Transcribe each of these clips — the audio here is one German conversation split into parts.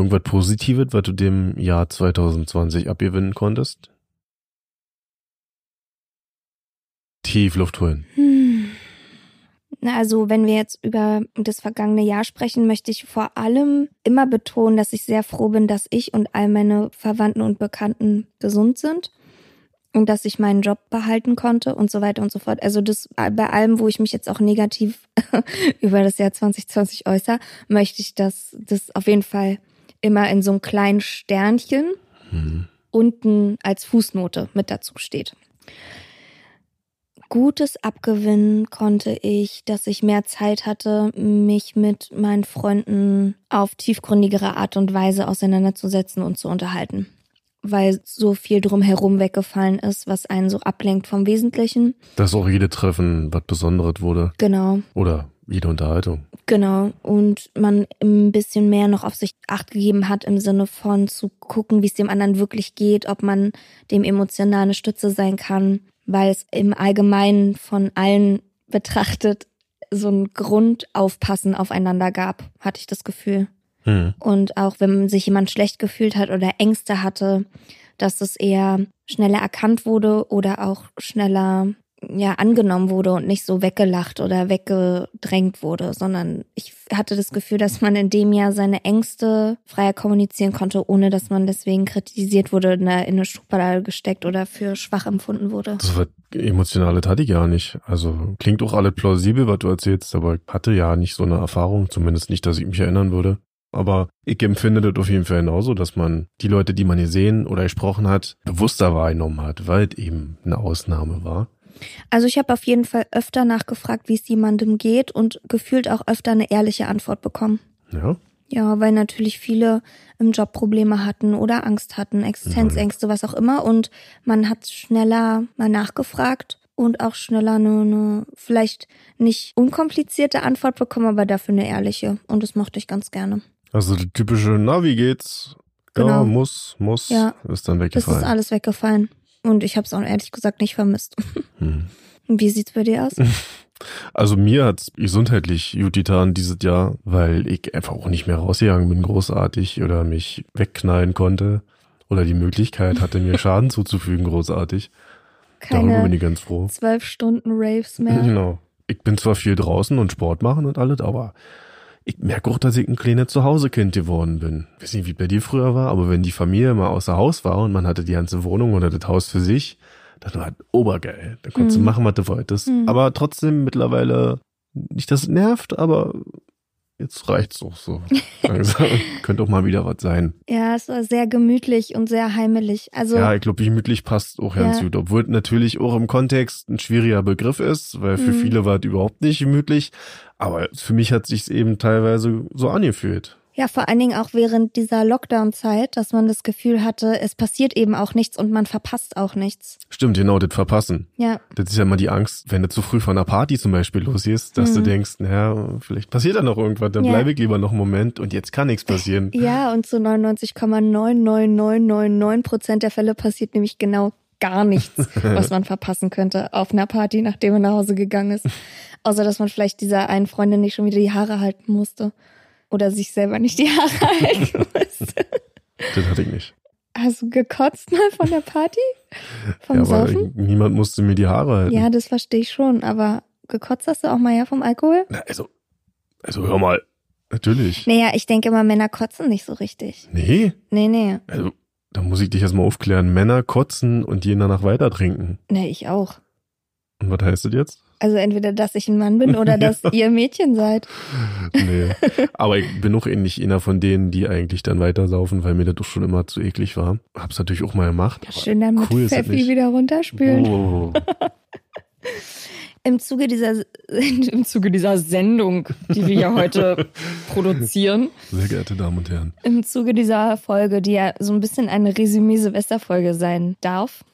Irgendwas Positives, was du dem Jahr 2020 abgewinnen konntest? Tief Luft holen. Hm. Also, wenn wir jetzt über das vergangene Jahr sprechen, möchte ich vor allem immer betonen, dass ich sehr froh bin, dass ich und all meine Verwandten und Bekannten gesund sind und dass ich meinen Job behalten konnte und so weiter und so fort. Also das bei allem, wo ich mich jetzt auch negativ über das Jahr 2020 äußere, möchte ich das, das auf jeden Fall immer in so einem kleinen Sternchen Hm. unten als Fußnote mit dazu steht. Gutes abgewinnen konnte ich, dass ich mehr Zeit hatte, mich mit meinen Freunden auf tiefgründigere Art und Weise auseinanderzusetzen und zu unterhalten. Weil so viel drumherum weggefallen ist, was einen so ablenkt vom Wesentlichen. Dass auch jede Treffen was Besonderes wurde. Genau. Oder jede Unterhaltung. Genau. Und man ein bisschen mehr noch auf sich acht gegeben hat im Sinne von zu gucken, wie es dem anderen wirklich geht, ob man dem emotional eine Stütze sein kann, weil es im Allgemeinen von allen betrachtet so ein Grundaufpassen aufeinander gab, hatte ich das Gefühl. Hm. Und auch wenn sich jemand schlecht gefühlt hat oder Ängste hatte, dass es eher schneller erkannt wurde oder auch schneller ja angenommen wurde und nicht so weggelacht oder weggedrängt wurde, sondern ich hatte das Gefühl, dass man in dem Jahr seine Ängste freier kommunizieren konnte, ohne dass man deswegen kritisiert wurde, in eine, in eine Schublade gesteckt oder für schwach empfunden wurde. Das was Emotionales hatte ich ja nicht. Also klingt auch alles plausibel, was du erzählst, aber ich hatte ja nicht so eine Erfahrung, zumindest nicht, dass ich mich erinnern würde. Aber ich empfinde das auf jeden Fall genauso, dass man die Leute, die man gesehen oder gesprochen hat, bewusster wahrgenommen hat, weil es eben eine Ausnahme war. Also ich habe auf jeden Fall öfter nachgefragt, wie es jemandem geht und gefühlt auch öfter eine ehrliche Antwort bekommen. Ja, Ja, weil natürlich viele im Job Probleme hatten oder Angst hatten, Existenzängste, was auch immer. Und man hat schneller mal nachgefragt und auch schneller eine, eine vielleicht nicht unkomplizierte Antwort bekommen, aber dafür eine ehrliche. Und das mochte ich ganz gerne. also die typische, na, wie geht's? Ja, Genau. muss, muss, Ja. ist dann Das weggefallen. ist alles weggefallen. Und ich habe es auch ehrlich gesagt nicht vermisst. Hm. Wie sieht's bei dir aus? Also mir hat's gesundheitlich gut getan dieses Jahr, weil ich einfach auch nicht mehr rausgegangen bin, großartig, oder mich wegknallen konnte. Oder die Möglichkeit hatte, mir Schaden zuzufügen, großartig. Darüber bin Keine ich ganz froh. zwölf Stunden Raves mehr. Genau. Ich bin zwar viel draußen und Sport machen und alles, aber ich merke auch, dass ich ein kleines Zuhausekind geworden bin. Ich weiß nicht, wie bei dir früher war, aber wenn die Familie mal außer Haus war und man hatte die ganze Wohnung oder das Haus für sich, das war halt obergeil. Da konntest du Mhm. machen, was du wolltest. Mhm. Aber trotzdem mittlerweile, nicht, dass es nervt, aber jetzt reicht's auch so. Langsam. Könnte auch mal wieder was sein. Ja, es war sehr gemütlich und sehr heimelig. Also Ja, ich glaube, gemütlich passt auch ganz Ja. gut. Obwohl es natürlich auch im Kontext ein schwieriger Begriff ist, weil für Mhm. viele war es überhaupt nicht gemütlich. Aber für mich hat sich's eben teilweise so angefühlt. Ja, vor allen Dingen auch während dieser Lockdown-Zeit, dass man das Gefühl hatte, es passiert eben auch nichts und man verpasst auch nichts. Stimmt, genau, das Verpassen. Ja, Das ist ja immer die Angst, wenn du zu früh von einer Party zum Beispiel losgehst, dass du Mhm. denkst, naja, vielleicht passiert da noch irgendwas, dann Ja. bleibe ich lieber noch einen Moment und jetzt kann nichts passieren. ja, und zu 99,9999 Prozent der Fälle passiert nämlich genau gar nichts, was man verpassen könnte auf einer Party, nachdem man nach Hause gegangen ist. Außer, dass man vielleicht dieser einen Freundin nicht schon wieder die Haare halten musste. Oder sich selber nicht die Haare halten musste. Das hatte ich nicht. Hast du gekotzt mal von der Party? Vom ja, aber Saufen? niemand musste mir die Haare halten. Ja, das verstehe ich schon, aber gekotzt hast du auch mal ja vom Alkohol? Na, also, also hör mal. Natürlich. Naja, ich denke immer, Männer kotzen nicht so richtig. Nee, Nee, nee. also da muss ich dich erstmal aufklären. Männer kotzen und je danach weiter trinken. Nee, ich auch. Und was heißt das jetzt? Also entweder, dass ich ein Mann bin oder dass ihr Mädchen seid. Nee. Aber ich bin auch ähnlich einer von denen, die eigentlich dann weitersaufen, weil mir das doch schon immer zu eklig war. Hab's natürlich auch mal gemacht. Ja, schön dann mit cool das Pfeffi wieder runterspülen. Oh. Im Zuge dieser Im Zuge dieser Sendung, die wir hier heute produzieren. Sehr geehrte Damen und Herren. im Zuge dieser Folge, die ja so ein bisschen eine Resümee-Silvesterfolge sein darf,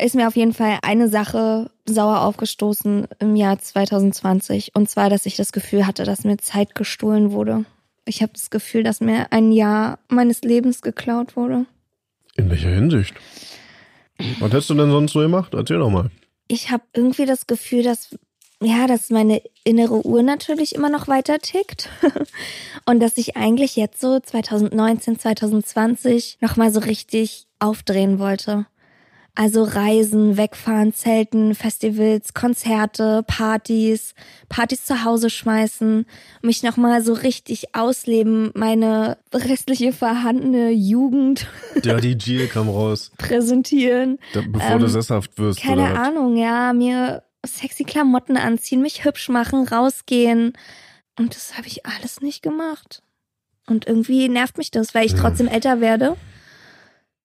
ist mir auf jeden Fall eine Sache sauer aufgestoßen im Jahr 2020. Und zwar, dass ich das Gefühl hatte, dass mir Zeit gestohlen wurde. Ich habe das Gefühl, dass mir ein Jahr meines Lebens geklaut wurde. In welcher Hinsicht? Was hättest du denn sonst so gemacht? Erzähl doch mal. Ich habe irgendwie das Gefühl, dass ja, dass meine innere Uhr natürlich immer noch weiter tickt und dass ich eigentlich jetzt so 2019, 2020 noch mal so richtig aufdrehen wollte. Also Reisen, wegfahren, Zelten, Festivals, Konzerte, Partys, Partys zu Hause schmeißen, mich noch mal so richtig ausleben, meine restliche vorhandene Jugend Dirty G kam raus, präsentieren. da, bevor Ähm, du sesshaft wirst. Keine oder? Ahnung, ja, mir sexy Klamotten anziehen, mich hübsch machen, rausgehen. Und das habe ich alles nicht gemacht. Und irgendwie nervt mich das, weil ich Ja. trotzdem älter werde.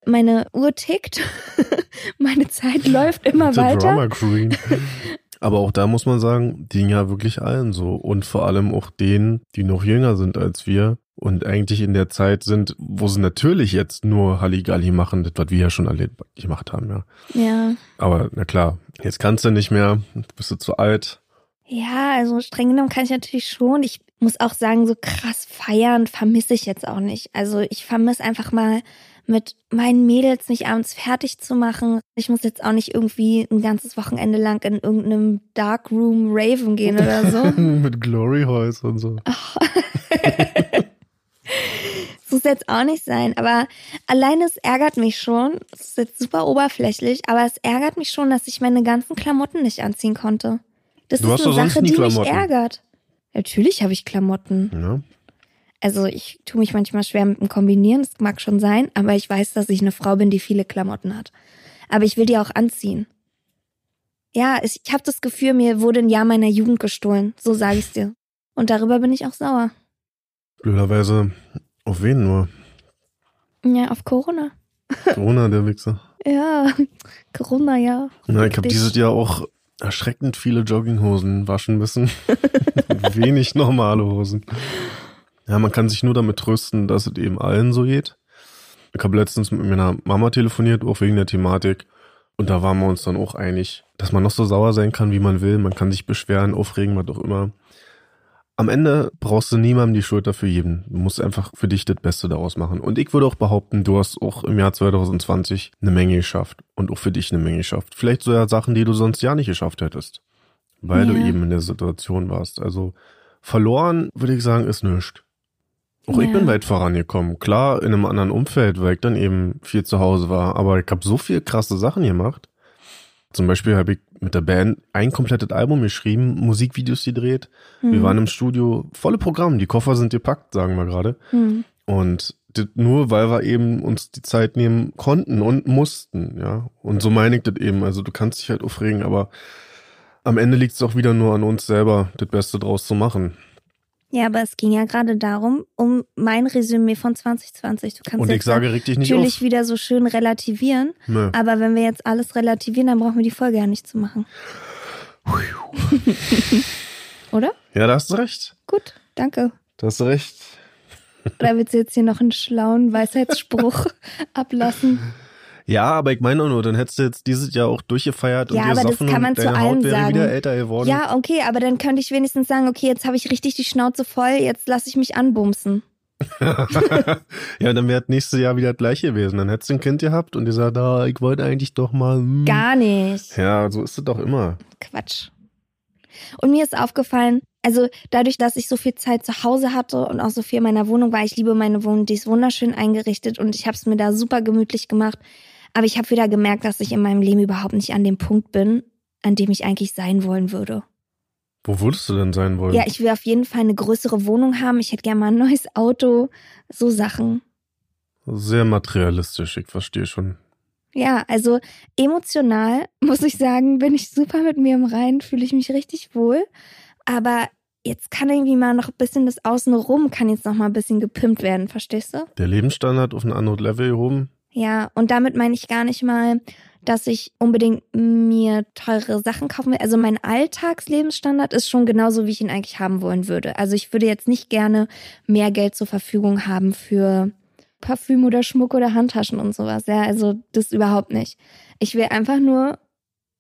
Meine Uhr tickt. Meine Zeit läuft immer The weiter. Drama Queen. Aber auch da muss man sagen, die ging ja wirklich allen so. Und vor allem auch denen, die noch jünger sind als wir und eigentlich in der Zeit sind, wo sie natürlich jetzt nur Halligalli machen, das, was wir ja schon alle gemacht haben, ja. Ja. Aber na klar, jetzt kannst du nicht mehr, bist du zu alt. Ja, also streng genommen kann ich natürlich schon. Ich muss auch sagen, so krass feiern vermisse ich jetzt auch nicht. Also ich vermisse einfach mal mit meinen Mädels mich abends fertig zu machen. Ich muss jetzt auch nicht irgendwie ein ganzes Wochenende lang in irgendeinem Darkroom Raven gehen oder so. Mit Glory House und so. Das muss jetzt auch nicht sein, aber alleine es ärgert mich schon. Es ist jetzt super oberflächlich, aber es ärgert mich schon, dass ich meine ganzen Klamotten nicht anziehen konnte. Das Du ist eine Sache, die mich Klamotten. ärgert. Natürlich habe ich Klamotten. Ja. Also ich tue mich manchmal schwer mit dem Kombinieren, das mag schon sein, aber ich weiß, dass ich eine Frau bin, die viele Klamotten hat. Aber ich will die auch anziehen. Ja, ich habe das Gefühl, mir wurde ein Jahr meiner Jugend gestohlen, so sage ich's dir. Und darüber bin ich auch sauer. Blöderweise, auf wen nur? Ja, auf Corona. Corona, der Wichser. Ja, Corona, ja. Na, ich habe dieses Jahr auch erschreckend viele Jogginghosen waschen müssen. Wenig normale Hosen. Ja, man kann sich nur damit trösten, dass es eben allen so geht. Ich habe letztens mit meiner Mama telefoniert, auch wegen der Thematik. Und da waren wir uns dann auch einig, dass man noch so sauer sein kann, wie man will. Man kann sich beschweren, aufregen, was auch immer. Am Ende brauchst du niemandem die Schuld dafür geben. Du musst einfach für dich das Beste daraus machen. Und ich würde auch behaupten, du hast auch im Jahr 2020 eine Menge geschafft. Und auch für dich eine Menge geschafft. Vielleicht sogar Sachen, die du sonst ja nicht geschafft hättest. Weil du Ja. eben in der Situation warst. Also verloren, würde ich sagen, ist nichts. Auch ich Ja. bin weit vorangekommen. Klar, in einem anderen Umfeld, weil ich dann eben viel zu Hause war. Aber ich habe so viel krasse Sachen gemacht. Zum Beispiel habe ich mit der Band ein komplettes Album geschrieben, Musikvideos gedreht. Wir Hm. waren im Studio, volle Programm, die Koffer sind gepackt, sagen wir gerade. Hm. Und das nur, weil wir eben uns die Zeit nehmen konnten und mussten, ja. Und so meine ich das eben. Also du kannst dich halt aufregen, aber am Ende liegt es auch wieder nur an uns selber, das Beste draus zu machen. Ja, aber es ging ja gerade darum, um mein Resümee von 2020. Du kannst Und ich sage, reg dich nicht natürlich auf. wieder so schön relativieren, Nö. aber wenn wir jetzt alles relativieren, dann brauchen wir die Folge ja nicht zu machen. Oder? Ja, da hast du recht. Gut, danke. Da hast du recht. Oder willst du jetzt hier noch einen schlauen Weisheitsspruch ablassen? Ja, aber ich meine auch nur, dann hättest du jetzt dieses Jahr auch durchgefeiert Ja, und aber das kann man und zu allem Haut wäre sagen. wieder älter geworden. Ja, okay, aber dann könnte ich wenigstens sagen, okay, jetzt habe ich richtig die Schnauze voll, jetzt lasse ich mich anbumsen. ja, dann wäre das nächste Jahr wieder das gleiche gewesen. Dann hättest du ein Kind gehabt und gesagt, ah, ich wollte eigentlich doch mal. hm. Gar nicht. Ja, so ist es doch immer. Quatsch. Und mir ist aufgefallen, also dadurch, dass ich so viel Zeit zu Hause hatte und auch so viel in meiner Wohnung war, ich liebe meine Wohnung, die ist wunderschön eingerichtet und ich habe es mir da super gemütlich gemacht. Aber ich habe wieder gemerkt, dass ich in meinem Leben überhaupt nicht an dem Punkt bin, an dem ich eigentlich sein wollen würde. Wo würdest du denn sein wollen? Ja, ich will auf jeden Fall eine größere Wohnung haben. Ich hätte gerne mal ein neues Auto. So Sachen. Sehr materialistisch, ich verstehe schon. Ja, also emotional muss ich sagen, bin ich super mit mir im Reinen, fühle ich mich richtig wohl. Aber jetzt kann irgendwie mal noch ein bisschen das Außenrum, kann jetzt noch mal ein bisschen gepimpt werden, verstehst du? Der Lebensstandard auf ein anderes Level gehoben. Ja, und damit meine ich gar nicht mal, dass ich unbedingt mir teure Sachen kaufen will. Also mein Alltagslebensstandard ist schon genauso, wie ich ihn eigentlich haben wollen würde. Also ich würde jetzt nicht gerne mehr Geld zur Verfügung haben für Parfüm oder Schmuck oder Handtaschen und sowas. Ja, also das überhaupt nicht. Ich will einfach nur,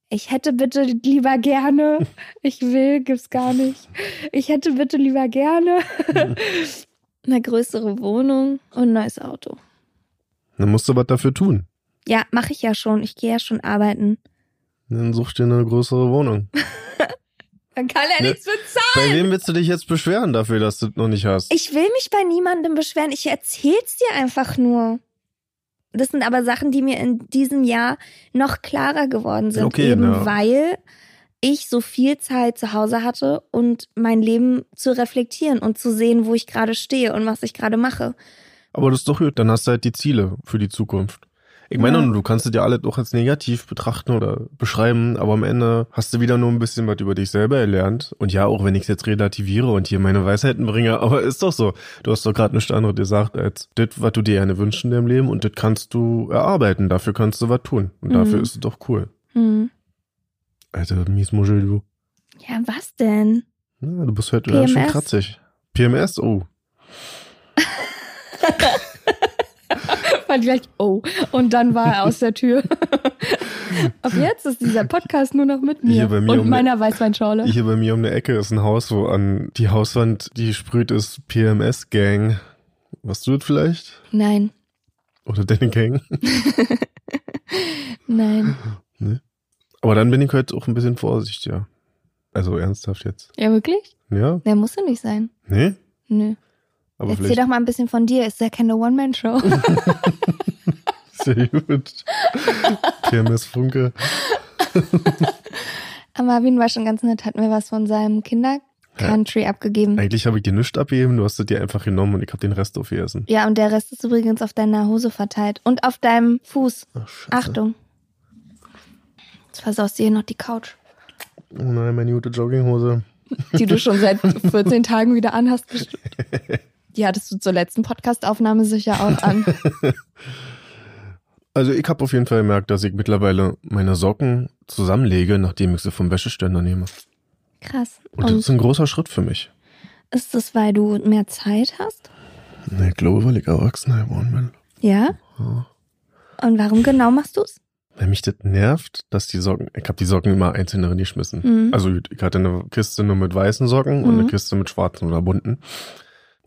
ich hätte bitte lieber gerne, ich will, gibt's gar nicht. Ich hätte bitte lieber gerne eine größere Wohnung und ein neues Auto. Dann musst du was dafür tun. Ja, mache ich ja schon. Ich gehe ja schon arbeiten. Dann such dir eine größere Wohnung. Dann kann er Ne. nichts bezahlen. Bei wem willst du dich jetzt beschweren dafür, dass du es noch nicht hast? Ich will mich bei niemandem beschweren. Ich erzähl's dir einfach nur. Das sind aber Sachen, die mir in diesem Jahr noch klarer geworden sind. Okay, eben na. weil ich so viel Zeit zu Hause hatte und mein Leben zu reflektieren und zu sehen, wo ich gerade stehe und was ich gerade mache. Aber das ist doch gut, dann hast du halt die Ziele für die Zukunft. Ich meine, Ja. du kannst es ja alle doch als negativ betrachten oder beschreiben, aber am Ende hast du wieder nur ein bisschen was über dich selber erlernt. Und ja, auch wenn ich es jetzt relativiere und hier meine Weisheiten bringe, aber ist doch so. Du hast doch gerade nichts anderes gesagt als das, was du dir gerne wünschst in deinem Leben und das kannst du erarbeiten. Dafür kannst du was tun. Und dafür Mhm. ist es doch cool. Hm. Alter, Miesmuschel, du. Ja, was denn? Ja, du bist heute ganz schön PMS? kratzig. PMS? Oh. Fand gleich, oh. Und dann war er aus der Tür. Ab jetzt ist dieser Podcast nur noch mit mir und um- meiner Weißweinschorle. Hier bei mir um eine Ecke ist ein Haus, wo an die Hauswand, die sprüht, ist PMS-Gang. Was du das vielleicht? Nein, Oder deine Gang? nein. Aber dann bin ich heute auch ein bisschen vorsichtiger. Also ernsthaft jetzt. Ja, wirklich? Ja? Der muss ja nicht sein. Nee? Nö. Aber Erzähl vielleicht doch mal ein bisschen von dir. Ist ja keine One-Man-Show. sehr gut. PMS-Funke. Aber Marvin war schon ganz nett, hat mir was von seinem Kinder-Country abgegeben. Eigentlich habe ich dir nichts abgegeben, du hast es dir einfach genommen und ich habe den Rest aufgegessen. Ja, und der Rest ist übrigens auf deiner Hose verteilt. Und auf deinem Fuß. Ach. Achtung. Jetzt versaust du hier noch die Couch, Oh nein, meine gute Jogginghose. die du schon seit 14 Tagen wieder anhast. bestimmt. Die hattest du zur letzten Podcast-Aufnahme sicher auch an. Also ich habe auf jeden Fall gemerkt, dass ich mittlerweile meine Socken zusammenlege, nachdem ich sie vom Wäscheständer nehme. Krass. Und das Und ist ein großer Schritt für mich. ist das, weil du mehr Zeit hast? Nee, ich glaube, weil ich erwachsen geworden bin. Ja? Ja. Und warum genau machst du's? Weil mich das nervt, dass die Socken, ich habe die Socken immer einzeln darin geschmissen. Mhm. Also ich hatte eine Kiste nur mit weißen Socken und Mhm. eine Kiste mit schwarzen oder bunten.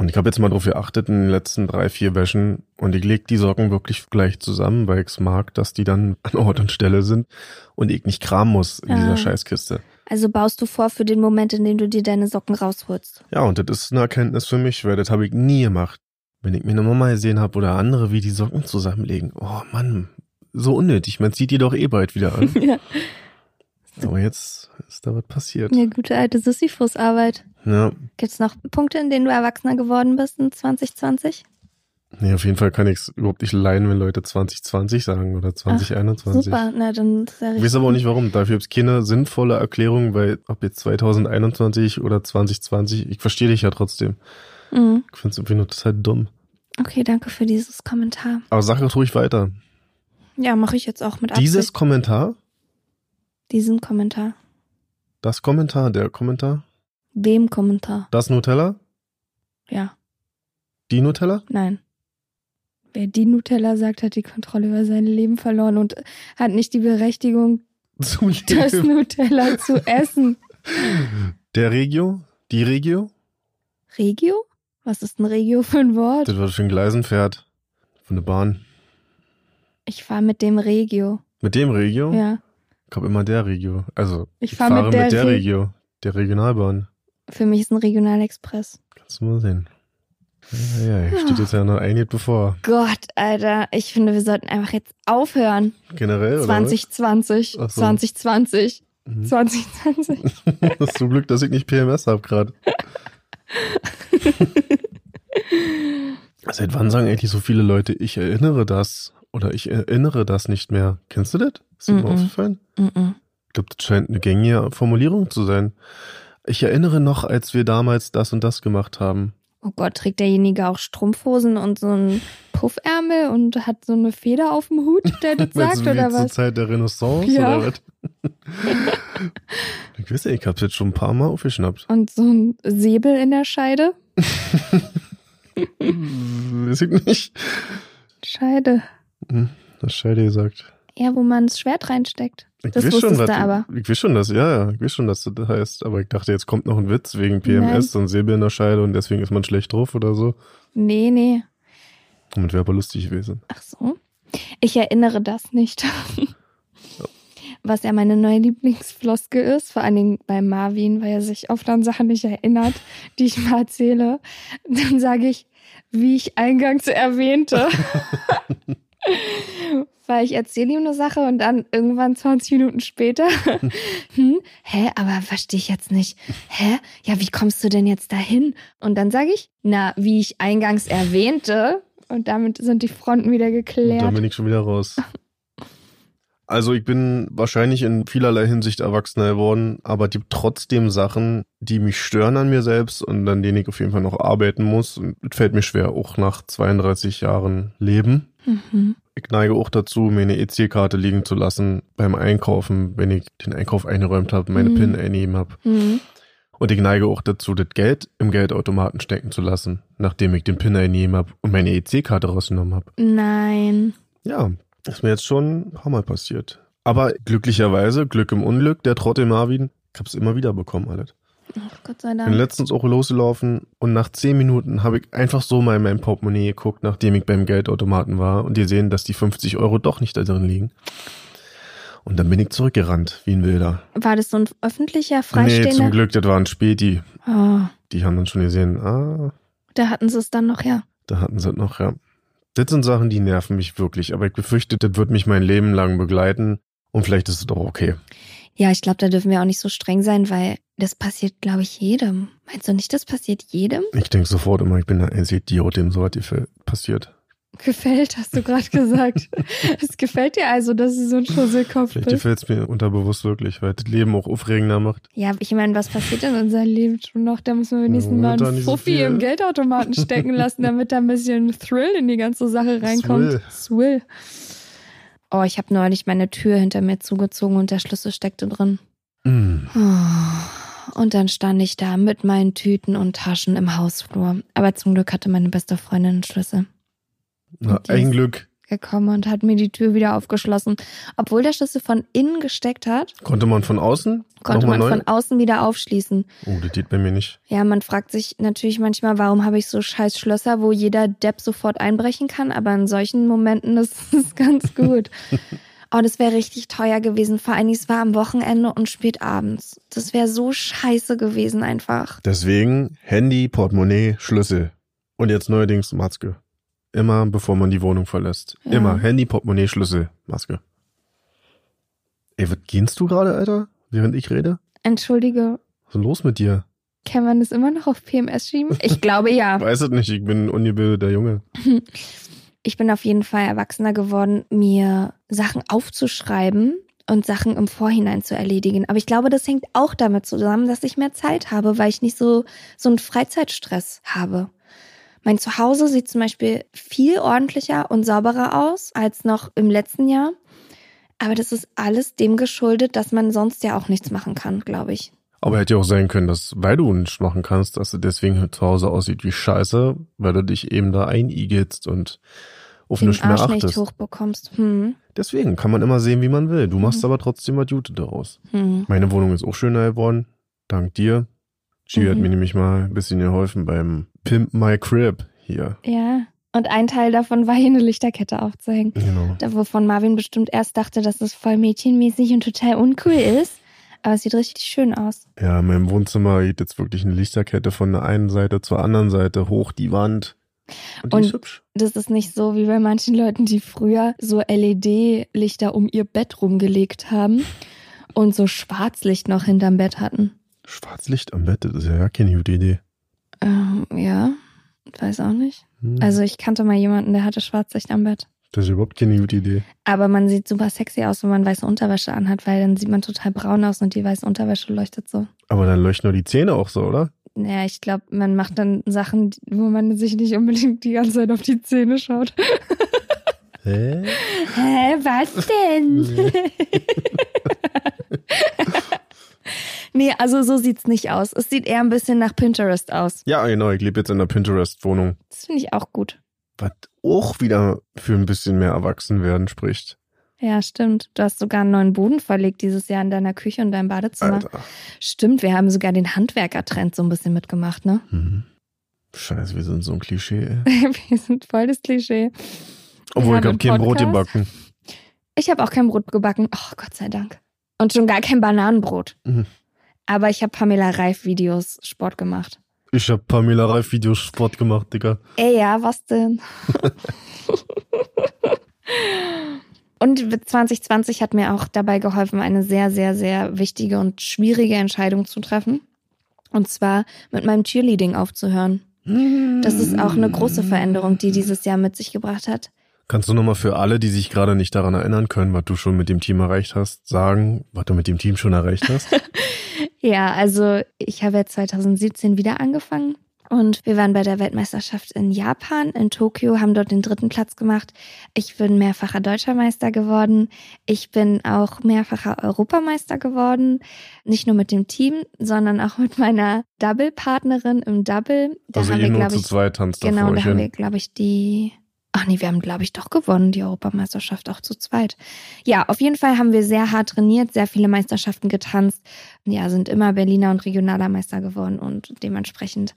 Und ich habe jetzt mal drauf geachtet in den letzten drei, vier Wäschen und ich leg die Socken wirklich gleich zusammen, weil ich es mag, dass die dann an Ort und Stelle sind und ich nicht kramen muss in Ah. dieser Scheißkiste. Also baust du vor für den Moment, in dem du dir deine Socken rausholst. Ja, und das ist eine Erkenntnis für mich, weil das habe ich nie gemacht. Wenn ich mir eine Mama gesehen habe oder andere, wie die Socken zusammenlegen. Oh Mann, so unnötig. Man zieht die doch eh bald wieder an. Ja. Aber jetzt ist da was passiert. Eine gute alte Sisyphus-Arbeit. Ja, Gibt's noch Punkte, in denen du erwachsener geworden bist in 2020? nee, auf jeden Fall kann ich es überhaupt nicht leiden, wenn Leute 2020 sagen oder 2021. Super, na dann ist ja Ich weiß aber auch nicht warum. Dafür gibt es keine sinnvolle Erklärung, weil ob jetzt 2021 oder 2020, ich verstehe dich ja trotzdem. Mhm. Ich finde es irgendwie nur total dumm. Okay, danke für dieses Kommentar. Aber sag doch ruhig weiter. Ja, mache ich jetzt auch mit Absicht. Dieses Kommentar, diesen Kommentar. Das Kommentar, der Kommentar, Wem Kommentar? das Nutella, Ja, die Nutella? nein. Wer die Nutella sagt, hat die Kontrolle über sein Leben verloren und hat nicht die Berechtigung, das. Nutella zu essen. Der Regio, die Regio, Regio? Was ist ein Regio für ein Wort? das war für ein Gleisenpferd von der Bahn. Ich fahre mit dem Regio. Mit dem Regio? Ja. Ich hab immer der Regio. Also, Ich ich fahr fahre mit der mit der Re- Regio, der Regionalbahn. Für mich ist ein Regionalexpress. Kannst du mal sehen. Ja, ja, steht jetzt ja noch einiges bevor. Gott, Alter, ich finde, wir sollten einfach jetzt aufhören. Generell, oder? 2020, Ach so. 2020, was? Mhm. 2020. Hast du Glück, dass ich nicht PMS hab gerade. Seit wann sagen eigentlich so viele Leute, ich erinnere das? Oder ich erinnere das nicht mehr. Kennst du das? Ist dir Mhm. mal aufgefallen? Mhm. Ich glaube, das scheint eine gängige Formulierung zu sein. Ich erinnere noch, als wir damals das und das gemacht haben. Oh Gott, trägt derjenige auch Strumpfhosen und so einen Puffärmel und hat so eine Feder auf dem Hut, der das sagt wie oder zur was? Zeit der Renaissance Ja. oder was? ich weiß nicht, ich hab's jetzt schon ein paar Mal aufgeschnappt. Und so ein Säbel in der Scheide? Weiß ich nicht. Scheide. Hm, Das Scheide gesagt. Ja, wo man das Schwert reinsteckt. Ich Das weiß schon, du aber. Ich weiß schon, dass, ja, ich weiß schon, dass das heißt, aber ich dachte, jetzt kommt noch ein Witz wegen PMS, so ein Säbel in der Scheide und deswegen ist man schlecht drauf oder so. Nee, nee. Und wäre aber lustig gewesen. Ach so. Ich erinnere das nicht. Was ja meine neue Lieblingsfloskel ist, vor allen Dingen bei Marvin, weil er sich oft an Sachen nicht erinnert, die ich mal erzähle. Dann sage ich, wie ich eingangs erwähnte. weil ich erzähle ihm eine Sache und dann irgendwann 20 Minuten später, hm, hä, aber verstehe ich jetzt nicht. Hä? Ja, wie kommst du denn jetzt dahin? Und dann sage ich, na, wie ich eingangs erwähnte, und damit sind die Fronten wieder Und geklärt. dann bin ich schon wieder raus. Also ich bin wahrscheinlich in vielerlei Hinsicht erwachsener geworden, aber die trotzdem Sachen, die mich stören an mir selbst und an denen ich auf jeden Fall noch arbeiten muss. Und es fällt mir schwer, auch nach 32 Jahren Leben. Mhm. Ich neige auch dazu, mir eine EC-Karte liegen zu lassen beim Einkaufen, wenn ich den Einkauf eingeräumt habe, meine Mhm. PIN eingeben habe. Mhm. Und ich neige auch dazu, das Geld im Geldautomaten stecken zu lassen, nachdem ich den PIN eingeben habe und meine EC-Karte rausgenommen habe. Nein. Ja, ist mir jetzt schon ein paar Mal passiert. Aber glücklicherweise, Glück im Unglück, der Trottel Marvin, ich hab's immer wieder bekommen, alles. Ach, Gott sei Bin Dank. letztens auch losgelaufen und nach zehn Minuten habe ich einfach so mal in mein Portemonnaie geguckt, nachdem ich beim Geldautomaten war und gesehen, dass die 50 Euro doch nicht da drin liegen. Und dann bin ich zurückgerannt, wie ein Wilder. War das so ein öffentlicher, Nee, freistehender? zum Glück, das war ein Späti. Oh, Die haben dann schon gesehen, ah, da hatten sie es dann noch, ja. da hatten sie es noch, ja. Das sind Sachen, die nerven mich wirklich, aber ich befürchte, das wird mich mein Leben lang begleiten und vielleicht ist es doch okay. Ja, ich glaube, da dürfen wir auch nicht so streng sein, weil das passiert, glaube ich, jedem. Meinst du nicht, das passiert jedem? Ich denke sofort immer, ich bin der einzige Idiot, dem so was gefällt- passiert. Gefällt, hast du gerade gesagt. Es gefällt dir also, dass du so ein Schusselkopf Vielleicht bist. gefällt es mir unterbewusst wirklich, weil das Leben auch aufregender macht. Ja, ich meine, was passiert in unserem Leben schon noch? Da müssen wir wenigstens Ja, mal einen so Fuffi viel. im Geldautomaten stecken lassen, damit da ein bisschen Thrill in die ganze Sache reinkommt. Thrill. Thrill. Oh, ich habe neulich meine Tür hinter mir zugezogen und der Schlüssel steckte drin. Mm. Oh, Und dann stand ich da mit meinen Tüten und Taschen im Hausflur. Aber zum Glück hatte meine beste Freundin einen Schlüssel Na, ein Glück gekommen und hat mir die Tür wieder aufgeschlossen. Obwohl der Schlüssel von innen gesteckt hat, konnte man von außen konnte man neu. von außen wieder aufschließen. oh, das geht bei mir nicht. Ja, man fragt sich natürlich manchmal, warum habe ich so scheiß Schlösser, wo jeder Depp sofort einbrechen kann, aber in solchen Momenten ist es ganz gut. Oh, das wäre richtig teuer gewesen. Vor allem, es war am Wochenende und spät abends. Das wäre so scheiße gewesen einfach. Deswegen Handy, Portemonnaie, Schlüssel. Und jetzt neuerdings Maske. Immer bevor man die Wohnung verlässt. Ja. Immer Handy, Portemonnaie, Schlüssel, Maske. Ey, was gehst du gerade, Alter? Während ich rede? Entschuldige, Was ist los mit dir? kann man das immer noch auf PMS schieben? Ich glaube ja. Weiß es nicht, ich bin ein ungebildeter Junge. Ich bin auf jeden Fall erwachsener geworden, mir Sachen aufzuschreiben und Sachen im Vorhinein zu erledigen. Aber ich glaube, das hängt auch damit zusammen, dass ich mehr Zeit habe, weil ich nicht so, so einen Freizeitstress habe. Mein Zuhause sieht zum Beispiel viel ordentlicher und sauberer aus als noch im letzten Jahr. Aber das ist alles dem geschuldet, dass man sonst ja auch nichts machen kann, glaube ich. Aber hätte ja auch sein können, dass, weil du nichts machen kannst, dass du deswegen zu Hause aussieht wie Scheiße, weil du dich eben da einigelst und auf Den nichts mehr Arsch nicht achtest. hochbekommst. Hm, Deswegen kann man immer sehen, wie man will. Du machst Mhm. aber trotzdem was Gute daraus. hm. Meine Wohnung ist auch schöner geworden. Dank dir. G hat Mhm. mir nämlich mal ein bisschen geholfen beim Pimp My Crib hier. Ja. Und ein Teil davon war hier eine Lichterkette aufzuhängen. Genau. Da, wovon Marvin bestimmt erst dachte, dass es voll mädchenmäßig und total uncool ist. Aber es sieht richtig schön aus. Ja, in meinem Wohnzimmer geht jetzt wirklich eine Lichterkette von der einen Seite zur anderen Seite hoch die Wand. Und Und- ist. Das ist nicht so wie bei manchen Leuten, die früher so LED-Lichter um ihr Bett rumgelegt haben und so Schwarzlicht noch hinterm Bett hatten. Schwarzlicht am Bett, das ist ja gar keine gute Idee. Ähm, ja, weiß auch nicht. Hm. Also ich kannte mal jemanden, der hatte Schwarzlicht am Bett. Das ist überhaupt keine gute Idee. Aber man sieht super sexy aus, wenn man weiße Unterwäsche anhat, weil dann sieht man total braun aus und die weiße Unterwäsche leuchtet so. Aber dann leuchten nur die Zähne auch so, oder? Naja, ich glaube, man macht dann Sachen, wo man sich nicht unbedingt die ganze Zeit auf die Zähne schaut. Hä? Hä, was denn? nee, also so sieht's nicht aus. Es sieht eher ein bisschen nach Pinterest aus. Ja, genau. Ich lebe jetzt in einer Pinterest-Wohnung. Das finde ich auch gut. Was auch wieder für ein bisschen mehr Erwachsenwerden spricht. Ja, stimmt. Du hast sogar einen neuen Boden verlegt dieses Jahr in deiner Küche und deinem Badezimmer. Alter. Stimmt, wir haben sogar den Handwerkertrend so ein bisschen mitgemacht, ne? Mhm. Scheiße, wir sind so ein Klischee. Ey. wir sind voll das Klischee. Obwohl, ich habe kein Brot gebacken. Ich habe auch kein Brot gebacken. Oh, Gott sei Dank. Und schon gar kein Bananenbrot. Mhm. Aber ich habe Pamela Reif Videos Sport gemacht. Ich habe Pamela Reif Videos Sport gemacht, Digga. Ey, ja, was denn? Und 2020 hat mir auch dabei geholfen, eine sehr, sehr, sehr wichtige und schwierige Entscheidung zu treffen. Und zwar mit meinem Cheerleading aufzuhören. Das ist auch eine große Veränderung, die dieses Jahr mit sich gebracht hat. Kannst du nochmal für alle, die sich gerade nicht daran erinnern können, was du schon mit dem Team erreicht hast, sagen, was du mit dem Team schon erreicht hast? Ja, also ich habe ja 2017 wieder angefangen und wir waren bei der Weltmeisterschaft in Japan, in Tokio, haben dort den dritten Platz gemacht. Ich bin mehrfacher Deutscher Meister geworden. Ich bin auch mehrfacher Europameister geworden. Nicht nur mit dem Team, sondern auch mit meiner Double-Partnerin im Double. Da also haben ihr wir, nur glaube zu ich, zweit tanzt Genau, da haben wir, glaube ich, die. Ach nee, wir haben, glaube ich, doch gewonnen, die Europameisterschaft auch zu zweit. Ja, auf jeden Fall haben wir sehr hart trainiert, sehr viele Meisterschaften getanzt. Ja, sind immer Berliner und regionaler Meister geworden und dementsprechend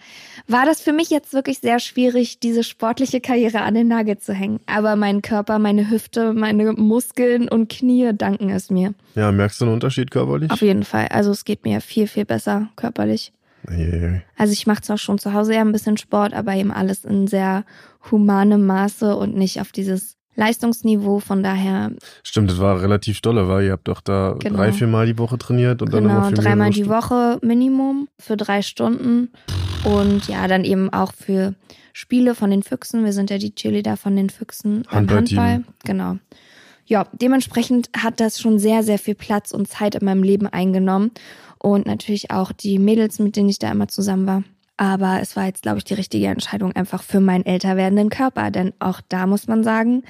war das für mich jetzt wirklich sehr schwierig, diese sportliche Karriere an den Nagel zu hängen. Aber mein Körper, meine Hüfte, meine Muskeln und Knie danken es mir. Ja, merkst du einen Unterschied körperlich? Auf jeden Fall. Also es geht mir viel, viel besser körperlich. Eieiei. Also ich mache zwar schon zu Hause ja ein bisschen Sport, aber eben alles in sehr humanem Maße und nicht auf dieses Leistungsniveau. Von daher, Stimmt, das war relativ dolle, weil ihr habt doch da Genau. drei, vier Mal die Woche trainiert und dann genau, nochmal für dreimal die. Woche Minimum für drei Stunden. Und ja, dann eben auch für Spiele von den Füchsen. Wir sind ja die Cheerleader von den Füchsen beim Handballteam. Handball. Genau. Ja, dementsprechend hat das schon sehr, sehr viel Platz und Zeit in meinem Leben eingenommen. Und natürlich auch die Mädels, mit denen ich da immer zusammen war. Aber es war jetzt, glaube ich, die richtige Entscheidung einfach für meinen älter werdenden Körper. Denn auch da muss man sagen,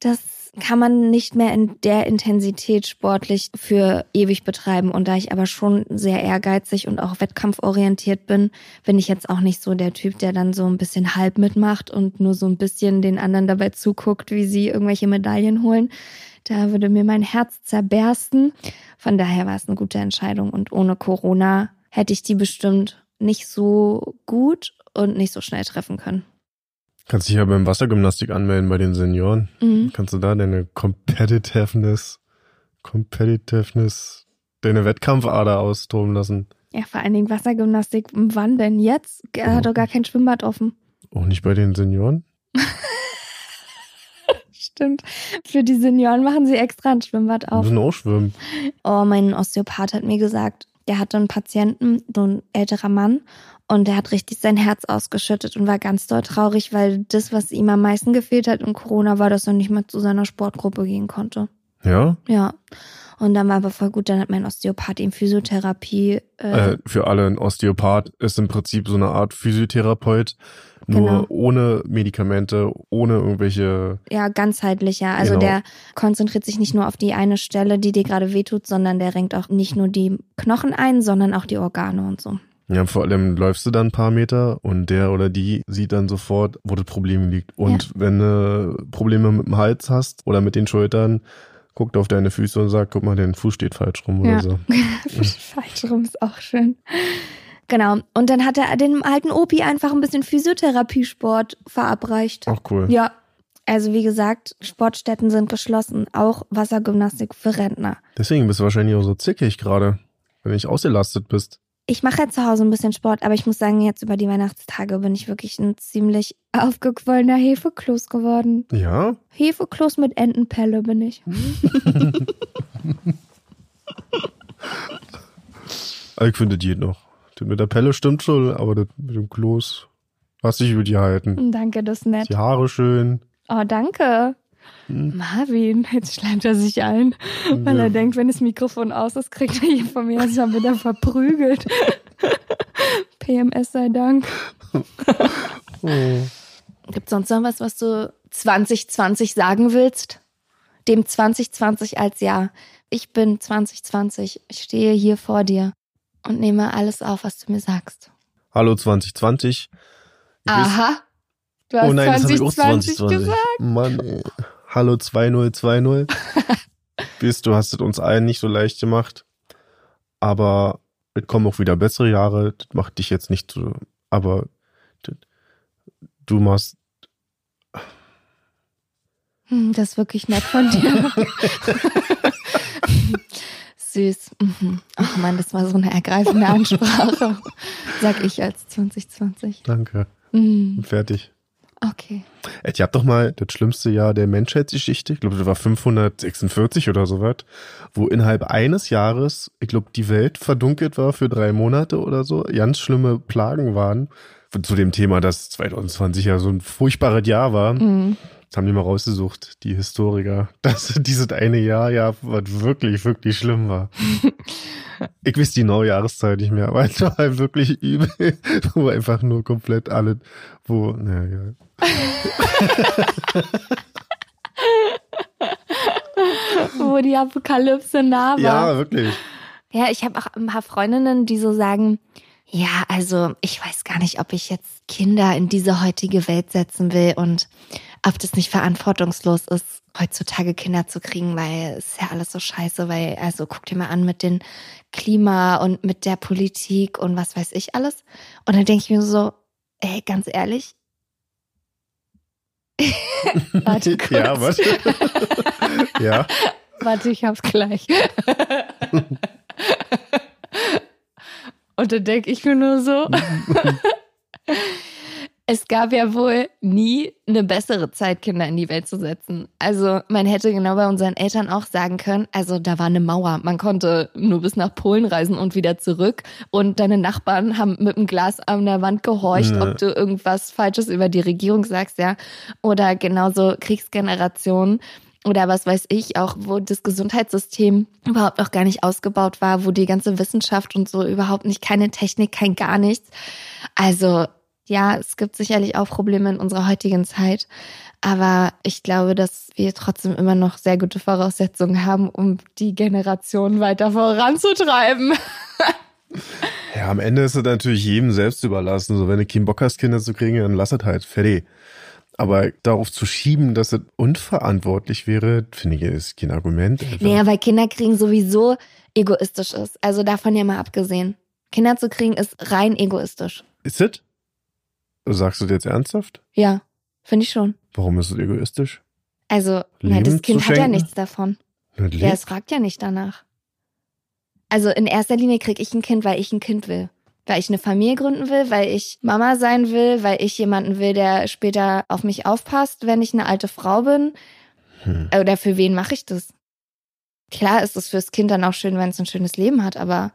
das kann man nicht mehr in der Intensität sportlich für ewig betreiben. Und da ich aber schon sehr ehrgeizig und auch wettkampforientiert bin, bin ich jetzt auch nicht so der Typ, der dann so ein bisschen halb mitmacht und nur so ein bisschen den anderen dabei zuguckt, wie sie irgendwelche Medaillen holen. Da würde mir mein Herz zerbersten. Von daher war es eine gute Entscheidung. Und ohne Corona hätte ich die bestimmt nicht so gut und nicht so schnell treffen können. Kannst dich ja beim Wassergymnastik anmelden bei den Senioren. Mhm. Kannst du da deine Competitiveness, Competitiveness, deine Wettkampfader austoben lassen? Ja, vor allen Dingen Wassergymnastik. Wann denn jetzt? Er hat doch gar kein Schwimmbad offen. Auch nicht bei den Senioren? Stimmt. Für die Senioren machen sie extra ein Schwimmbad auf. müssen auch schwimmen. Oh, mein Osteopath hat mir gesagt, der hatte einen Patienten, so ein älterer Mann, und der hat richtig sein Herz ausgeschüttet und war ganz doll traurig, weil das, was ihm am meisten gefehlt hat in Corona, war, dass er nicht mehr zu seiner Sportgruppe gehen konnte. Ja? Ja. Und dann war aber voll gut, dann hat mein Osteopath ihm Physiotherapie. Äh, Äh, für alle ein Osteopath ist im Prinzip so eine Art Physiotherapeut, nur Genau. ohne Medikamente, ohne irgendwelche. Ja, ganzheitlicher. Also Genau. der konzentriert sich nicht nur auf die eine Stelle, die dir gerade wehtut, sondern der renkt auch nicht nur die Knochen ein, sondern auch die Organe und so. Ja, vor allem läufst du dann ein paar Meter und der oder die sieht dann sofort, wo das Problem liegt. Und wenn du Probleme mit dem Hals hast oder mit den Schultern, guckt auf deine Füße und sagt, guck mal, dein Fuß steht falsch rum oder Ja. so. Falsch rum ist auch schön. Genau. Und dann hat er dem alten Opi einfach ein bisschen Physiotherapiesport verabreicht. Auch cool. Ja. Also wie gesagt, Sportstätten sind geschlossen, auch Wassergymnastik für Rentner. Deswegen bist du wahrscheinlich auch so zickig gerade, wenn du nicht ausgelastet bist. Ich mache ja zu Hause ein bisschen Sport, aber ich muss sagen, jetzt über die Weihnachtstage bin ich wirklich ein ziemlich aufgequollener Hefekloß geworden. Ja? Hefekloß mit Entenpelle bin ich. Ich finde, geht noch. Das mit der Pelle stimmt schon, aber das mit dem Kloß hast dich über die halten. Danke, das ist nett. Die Haare schön. Oh, danke. Marvin, jetzt schleimt er sich ein, weil er denkt, wenn das Mikrofon aus ist, kriegt er hier von mir schon wieder verprügelt. PMS sei Dank. Oh. Gibt sonst noch was, was du 2020 sagen willst? Dem 2020 als Jahr. Ich bin 2020. Ich stehe hier vor dir und nehme alles auf, was du mir sagst. Hallo 2020. Du bist- Aha. Du hast oh nein, das habe ich auch 2020 2020. gesagt. Mann, ey. Hallo 2020. Bist, du hast es uns allen nicht so leicht gemacht. Aber es kommen auch wieder bessere Jahre. Das macht dich jetzt nicht so. Aber das- du machst. Hm, Das ist wirklich nett von dir. Süß. Mhm. Ach man, das war so eine ergreifende Ansprache. Sag ich als 2020. Danke. Mhm. Fertig. Okay. Ihr habt doch mal das schlimmste Jahr der Menschheitsgeschichte, ich glaube, das war 546 oder so was, wo innerhalb eines Jahres, ich glaube, die Welt verdunkelt war für drei Monate oder so, ganz schlimme Plagen waren. Zu dem Thema, dass 2020 ja so ein furchtbares Jahr war. Mhm. Das haben die mal rausgesucht, die Historiker, dass dieses eine Jahr ja was wirklich, wirklich schlimm war. ich weiß die genaue Jahreszeit nicht mehr, aber es war halt wirklich übel, wo einfach nur komplett alle, wo, naja, Wo die Apokalypse nah war. ja, wirklich. Ja, ich habe auch ein paar Freundinnen, die so sagen, ja, also ich weiß gar nicht, ob ich jetzt Kinder in diese heutige Welt setzen will und ob das nicht verantwortungslos ist, heutzutage Kinder zu kriegen, weil es ist ja alles so scheiße, weil, also guck dir mal an mit dem Klima und mit der Politik und was weiß ich alles. Und dann denke ich mir so, ey, ganz ehrlich. Warte kurz. ja, was? ja, Warte, ich hab's gleich. Und dann denke ich mir nur so, es gab ja wohl nie eine bessere Zeit, Kinder in die Welt zu setzen. Also man hätte genau bei unseren Eltern auch sagen können, also da war eine Mauer. Man konnte nur bis nach Polen reisen und wieder zurück. Und deine Nachbarn haben mit dem Glas an der Wand gehorcht, Ja. ob du irgendwas Falsches über die Regierung sagst, ja. Oder genauso Kriegsgenerationen oder was weiß ich, auch wo das Gesundheitssystem überhaupt noch gar nicht ausgebaut war, wo die ganze Wissenschaft und so überhaupt nicht, keine Technik, kein gar nichts. Also ja, es gibt sicherlich auch Probleme in unserer heutigen Zeit, aber ich glaube, dass wir trotzdem immer noch sehr gute Voraussetzungen haben, um die Generation weiter voranzutreiben. Ja, am Ende ist es natürlich jedem selbst überlassen. So, wenn du keinen Bock hast, Kinder zu kriegen, dann lass es halt. Fertig. Aber darauf zu schieben, dass es unverantwortlich wäre, finde ich, ist kein Argument. einfach. Naja, weil Kinderkriegen sowieso egoistisch ist. Also davon ja mal abgesehen. Kinder zu kriegen ist rein egoistisch. Ist es? Sagst du das jetzt ernsthaft? Ja, finde ich schon. Warum ist es egoistisch? Also, na, das Kind hat ja nichts davon. Na, Ja, es fragt ja nicht danach. Also in erster Linie kriege ich ein Kind, weil ich ein Kind will. Weil ich eine Familie gründen will, weil ich Mama sein will, weil ich jemanden will, der später auf mich aufpasst, wenn ich eine alte Frau bin. Hm. Oder für wen mache ich das? Klar ist es fürs Kind dann auch schön, wenn es ein schönes Leben hat, aber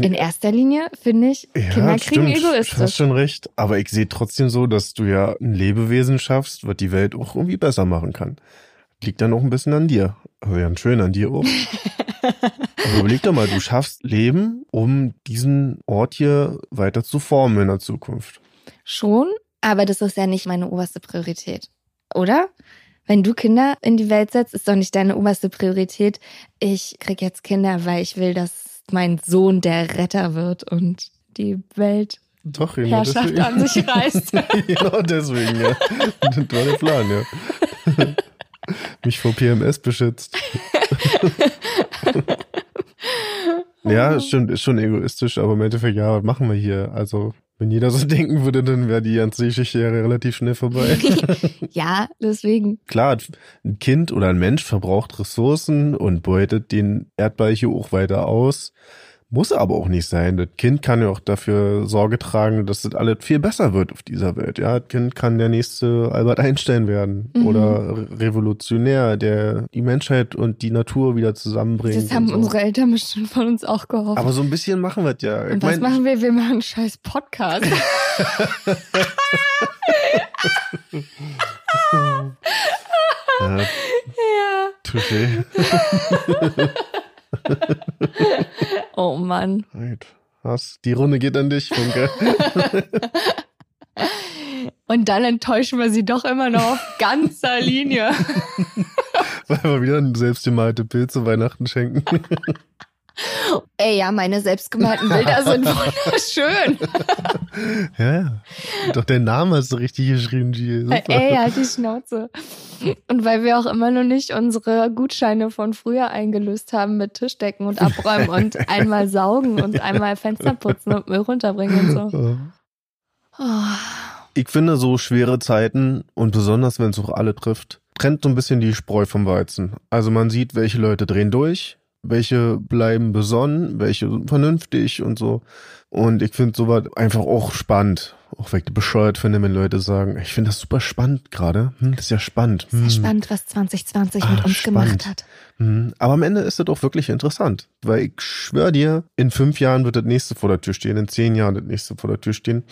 in erster Linie finde ich, Ja, Kinder kriegen stimmt. Du hast egoistisch. schon recht. Aber ich sehe trotzdem so, dass du ja ein Lebewesen schaffst, was die Welt auch irgendwie besser machen kann. Liegt dann auch ein bisschen an dir. Also ja, schön an dir auch. Aber überleg doch mal, du schaffst Leben, um diesen Ort hier weiter zu formen in der Zukunft. Schon, aber das ist ja nicht meine oberste Priorität, oder? Wenn du Kinder in die Welt setzt, ist doch nicht deine oberste Priorität. Ich krieg jetzt Kinder, weil ich will, dass mein Sohn der Retter wird und die Welt Doch, genau Herrschaft deswegen. an sich reißt. genau deswegen, ja. Das war der Plan, ja. Mich vor PMS beschützt. ja, stimmt, ist schon egoistisch, aber im Endeffekt, ja, was machen wir hier? Also, wenn jeder so denken würde, dann wäre die ganze Geschichte ja relativ schnell vorbei. ja, deswegen. Klar, ein Kind oder ein Mensch verbraucht Ressourcen und beutet den Erdball hier auch weiter aus. Muss aber auch nicht sein. Das Kind kann ja auch dafür Sorge tragen, dass das alles viel besser wird auf dieser Welt. Ja, das Kind kann der nächste Albert Einstein werden Mhm. oder Re- Revolutionär, der die Menschheit und die Natur wieder zusammenbringt. Das haben so. unsere Eltern bestimmt von uns auch gehofft. aber so ein bisschen machen wir es ja. Ich und was mein, machen wir? Wir machen einen scheiß Podcast. ja, Touché. oh Mann. Right. Was? Die Runde geht an dich, Funke. Und dann enttäuschen wir sie doch immer noch auf ganzer Linie. Weil wir wieder selbstgemalte Pilze Weihnachten schenken. Ey, ja, meine selbstgemalten Bilder sind wunderschön. ja, ja. Doch der Name hast du richtig geschrieben, G. Ey, halt die Schnauze. Und weil wir auch immer noch nicht unsere Gutscheine von früher eingelöst haben mit Tischdecken und Abräumen und einmal saugen und einmal Fenster putzen und Müll runterbringen und so. Oh. Ich finde so schwere Zeiten und besonders wenn es auch alle trifft, trennt so ein bisschen die Spreu vom Weizen. Also man sieht, welche Leute drehen durch, welche bleiben besonnen, welche vernünftig und so. Und ich finde sowas einfach auch spannend. Auch ich bescheuert finde, wenn Leute sagen, ich finde das super spannend gerade. Hm, das ist ja spannend. Hm. Sehr spannend, was 2020 Ach, mit uns spannend. gemacht hat. Hm. Aber am Ende ist das auch wirklich interessant. Weil ich schwöre dir, in fünf Jahren wird das nächste vor der Tür stehen, in zehn Jahren das nächste vor der Tür stehen.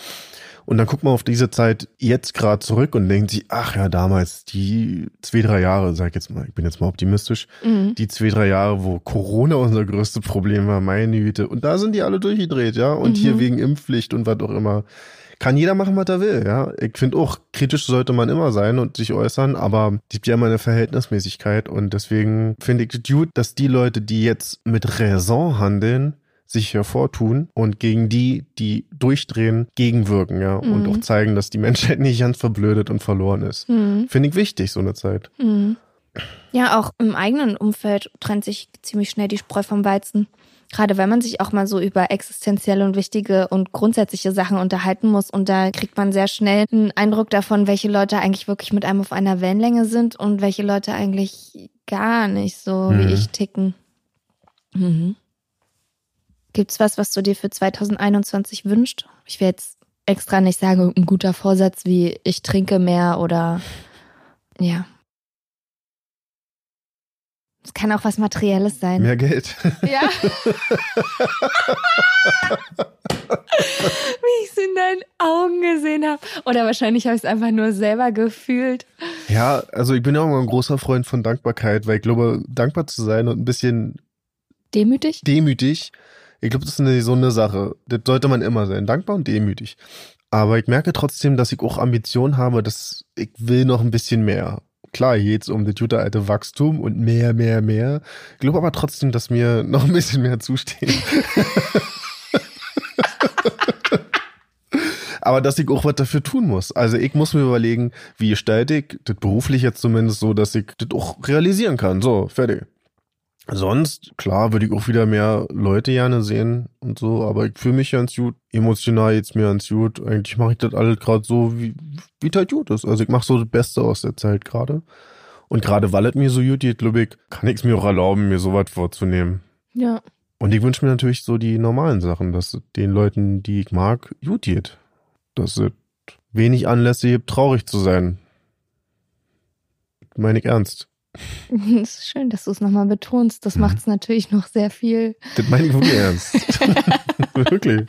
Und dann guckt man auf diese Zeit jetzt gerade zurück und denkt sich, ach ja, damals die zwei, drei Jahre, sag ich jetzt mal, ich bin jetzt mal optimistisch, mhm. die zwei, drei Jahre, wo Corona unser größtes Problem war, meine Güte. Und da sind die alle durchgedreht, ja. Und mhm. hier wegen Impfpflicht und was auch immer. Kann jeder machen, was er will, ja. Ich finde auch, kritisch sollte man immer sein und sich äußern, aber es gibt ja immer eine Verhältnismäßigkeit und deswegen finde ich gut, dass die Leute, die jetzt mit Raison handeln, sich hervortun und gegen die, die durchdrehen, gegenwirken, ja. Mhm. Und auch zeigen, dass die Menschheit nicht ganz verblödet und verloren ist. Mhm. Finde ich wichtig, so eine Zeit. Mhm. Ja, auch im eigenen Umfeld trennt sich ziemlich schnell die Spreu vom Weizen. Gerade wenn man sich auch mal so über existenzielle und wichtige und grundsätzliche Sachen unterhalten muss. Und da kriegt man sehr schnell einen Eindruck davon, welche Leute eigentlich wirklich mit einem auf einer Wellenlänge sind und welche Leute eigentlich gar nicht so wie mhm. ich ticken. Mhm. Gibt's was, was du dir für 2021 wünschst? Ich will jetzt extra nicht sagen, ein guter Vorsatz wie ich trinke mehr oder ja. Es kann auch was Materielles sein. Mehr Geld. Ja. Wie ich es in deinen Augen gesehen habe. Oder wahrscheinlich habe ich es einfach nur selber gefühlt. Ja, also ich bin ja auch immer ein großer Freund von Dankbarkeit, weil ich glaube, dankbar zu sein und ein bisschen demütig. Demütig ich glaube, das ist eine so eine Sache. Das sollte man immer sein. Dankbar und demütig. Aber ich merke trotzdem, dass ich auch Ambitionen habe, dass ich will noch ein bisschen mehr. Klar, hier geht's um das gute alte Wachstum und mehr, mehr, mehr. Ich glaube aber trotzdem, dass mir noch ein bisschen mehr zusteht. aber dass ich auch was dafür tun muss. Also ich muss mir überlegen, wie gestalte ich das beruflich jetzt zumindest so, dass ich das auch realisieren kann. So, fertig. Sonst, klar, würde ich auch wieder mehr Leute gerne sehen und so, aber ich fühle mich ganz gut. Emotional jetzt mir ganz gut. Eigentlich mache ich das alles gerade so, wie, wie halt gut ist. Also ich mache so das Beste aus der Zeit gerade. Und gerade weil es mir so gut geht, glaube ich, kann ich es mir auch erlauben, mir sowas vorzunehmen. Ja. Und ich wünsche mir natürlich so die normalen Sachen, dass den Leuten, die ich mag, gut geht. Dass es wenig Anlässe gibt, traurig zu sein. Meine ich ernst. Es ist schön, dass du es nochmal betonst. Das mhm. macht es natürlich noch sehr viel. Das meine ich wirklich ernst. wirklich.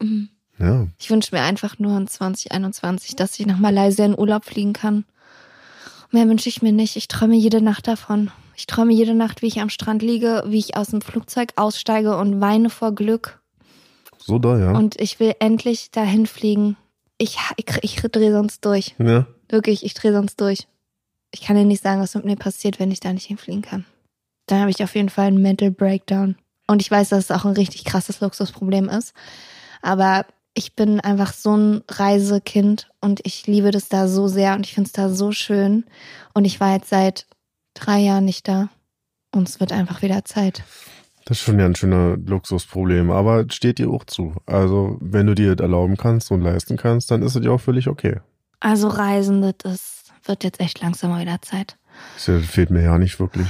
Mhm. Ja. Ich wünsche mir einfach nur in 2021, dass ich nach Malaysia in Urlaub fliegen kann. Mehr wünsche ich mir nicht. Ich träume jede Nacht davon. Ich träume jede Nacht, wie ich am Strand liege, wie ich aus dem Flugzeug aussteige und weine vor Glück. So da, ja. Und ich will endlich dahin fliegen. Ich, ich, ich drehe sonst durch. Ja. Wirklich, ich drehe sonst durch ich kann dir nicht sagen, was mit mir passiert, wenn ich da nicht hinfliegen kann. Dann habe ich auf jeden Fall einen Mental Breakdown. Und ich weiß, dass es auch ein richtig krasses Luxusproblem ist. Aber ich bin einfach so ein Reisekind und ich liebe das da so sehr und ich finde es da so schön. Und ich war jetzt seit drei Jahren nicht da. Und es wird einfach wieder Zeit. Das ist schon ja ein schöner Luxusproblem, aber steht dir auch zu. Also, wenn du dir das erlauben kannst und leisten kannst, dann ist es ja auch völlig okay. Also, Reisen, das ist wird jetzt echt langsam mal wieder Zeit. Das fehlt mir ja nicht wirklich.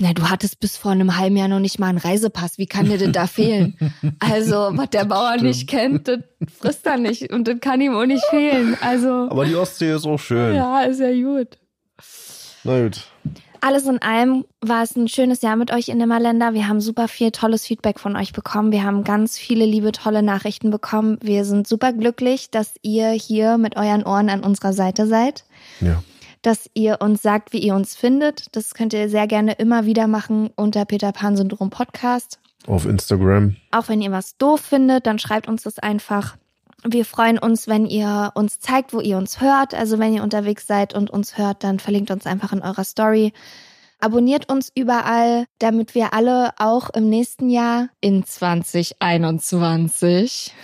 Na, du hattest bis vor einem halben Jahr noch nicht mal einen Reisepass. Wie kann dir denn da fehlen? Also, was der Bauer Stimmt. nicht kennt, das frisst er nicht. Und das kann ihm auch nicht fehlen. Also. Aber die Ostsee ist auch schön. Ja, ist ja gut. Na gut. Alles in allem war es ein schönes Jahr mit euch in Nimmerländer. Wir haben super viel tolles Feedback von euch bekommen. Wir haben ganz viele liebe, tolle Nachrichten bekommen. Wir sind super glücklich, dass ihr hier mit euren Ohren an unserer Seite seid. Ja. dass ihr uns sagt, wie ihr uns findet. Das könnt ihr sehr gerne immer wieder machen unter Peter Pan Syndrom Podcast. Auf Instagram. Auch wenn ihr was doof findet, dann schreibt uns das einfach. Wir freuen uns, wenn ihr uns zeigt, wo ihr uns hört. Also wenn ihr unterwegs seid und uns hört, dann verlinkt uns einfach in eurer Story. Abonniert uns überall, damit wir alle auch im nächsten Jahr in 2021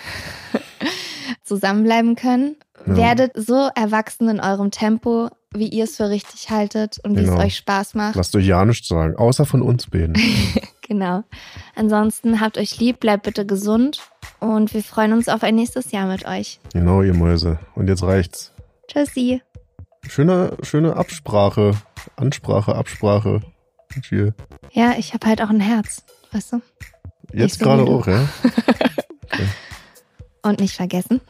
zusammenbleiben können. Ja. Werdet so erwachsen in eurem Tempo, wie ihr es für richtig haltet und wie Genau. es euch Spaß macht. Lasst euch ja nichts sagen, außer von uns beiden. Genau. Ansonsten habt euch lieb, bleibt bitte gesund und wir freuen uns auf ein nächstes Jahr mit euch. genau, ihr Mäuse. Und jetzt reicht's. Tschüssi. Schöne, schöne Absprache. Ansprache, Absprache. Hier. Ja, ich habe halt auch ein Herz, weißt du? Jetzt so gerade auch, ja? Und nicht vergessen.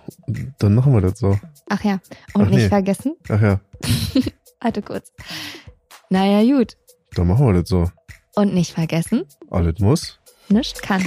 Dann machen wir das so. Ach ja. Und Ach nicht nee. vergessen. Ach ja, Warte kurz. Naja, gut. dann machen wir das so. Und nicht vergessen, Alles muss. nicht kann.